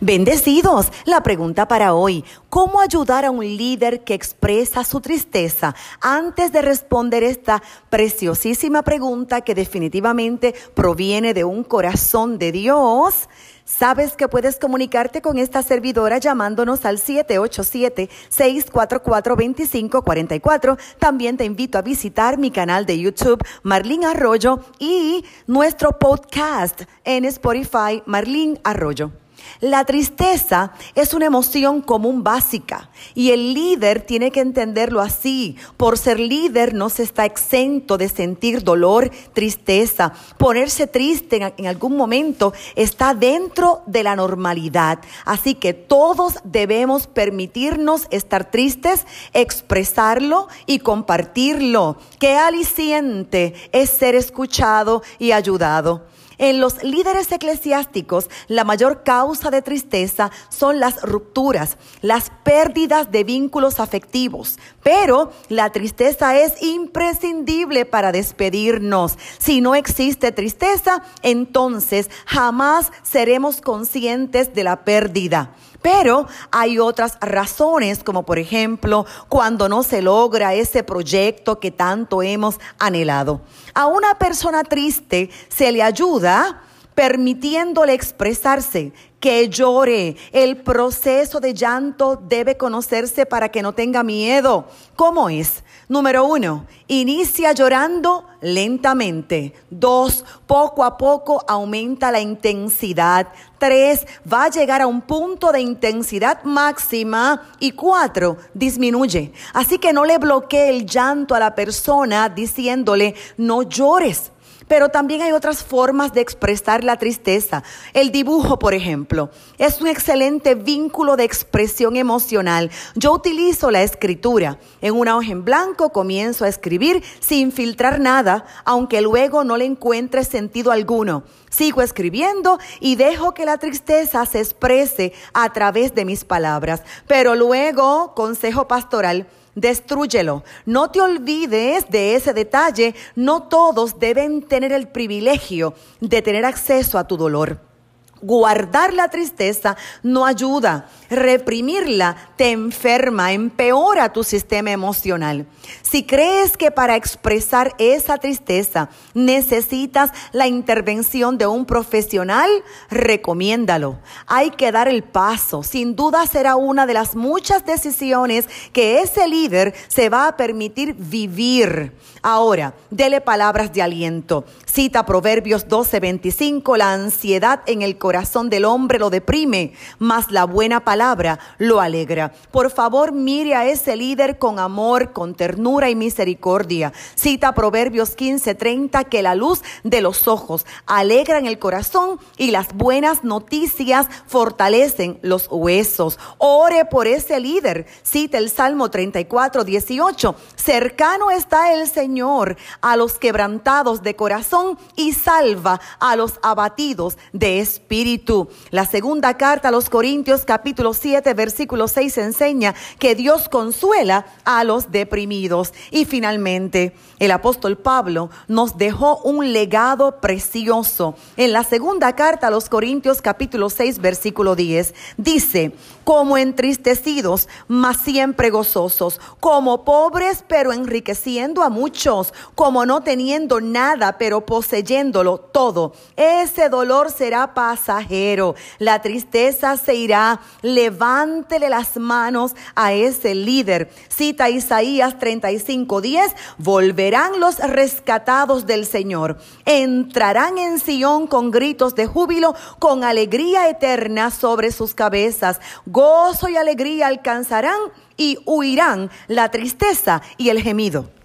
Bendecidos, la pregunta para hoy, ¿cómo ayudar a un líder que expresa su tristeza? Antes de responder esta preciosísima pregunta que definitivamente proviene de un corazón de Dios, Sabes que puedes comunicarte con esta servidora llamándonos al 787-644-2544. También te invito a visitar mi canal de YouTube, Marlín Arroyo, y nuestro podcast en Spotify, Marlín Arroyo. La tristeza es una emoción común básica y el líder tiene que entenderlo así. Por ser líder no se está exento de sentir dolor, tristeza. Ponerse triste en, algún momento está dentro de la normalidad. Así que todos debemos permitirnos estar tristes, expresarlo y compartirlo. Qué aliciente es ser escuchado y ayudado. En los líderes eclesiásticos, la mayor causa de tristeza son las rupturas, las pérdidas de vínculos afectivos. Pero la tristeza es imprescindible para despedirnos. Si no existe tristeza, entonces jamás seremos conscientes de la pérdida. Pero hay otras razones, como por ejemplo cuando no se logra ese proyecto que tanto hemos anhelado. A una persona triste se le ayuda permitiéndole expresarse, que llore. El proceso de llanto debe conocerse para que no tenga miedo. ¿Cómo es? Número uno, inicia llorando lentamente. Dos, poco a poco aumenta la intensidad. Tres, va a llegar a un punto de intensidad máxima. Y cuatro, disminuye. Así que no le bloquee el llanto a la persona diciéndole, no llores. Pero también hay otras formas de expresar la tristeza. El dibujo, por ejemplo, es un excelente vínculo de expresión emocional. Yo utilizo la escritura. En una hoja en blanco comienzo a escribir sin filtrar nada, aunque luego no le encuentre sentido alguno. Sigo escribiendo y dejo que la tristeza se exprese a través de mis palabras. Pero luego, consejo pastoral, destrúyelo. No te olvides de ese detalle. No todos deben tener el privilegio de tener acceso a tu dolor. Guardar la tristeza no ayuda. Reprimirla te enferma, empeora tu sistema emocional. Si crees que para expresar esa tristeza necesitas la intervención de un profesional, recomiéndalo. Hay que dar el paso. Sin duda será una de las muchas decisiones que ese líder se va a permitir vivir. Ahora, dele palabras de aliento. Cita Proverbios 12:25, la ansiedad en el corazón del hombre lo deprime, mas la buena palabra lo alegra. Por favor, mire a ese líder con amor, con ternura y misericordia. Cita Proverbios 15:30, que la luz de los ojos alegra en el corazón y las buenas noticias fortalecen los huesos. Ore por ese líder. Cita el Salmo 34:18, cercano está el Señor a los quebrantados de corazón y salva a los abatidos de espíritu. La segunda carta a los Corintios capítulo 7 versículo 6 enseña que Dios consuela a los deprimidos. Y finalmente, el apóstol Pablo nos dejó un legado precioso. En la segunda carta a los Corintios capítulo 6 versículo 10 dice, como entristecidos, mas siempre gozosos, como pobres pero enriqueciendo a muchos, como no teniendo nada pero poseyéndolo todo. Ese dolor será la tristeza se irá. Levántele las manos a ese líder. Cita Isaías 35:10, volverán los rescatados del Señor, entrarán en Sión con gritos de júbilo, con alegría eterna sobre sus cabezas. Gozo y alegría alcanzarán y huirán la tristeza y el gemido.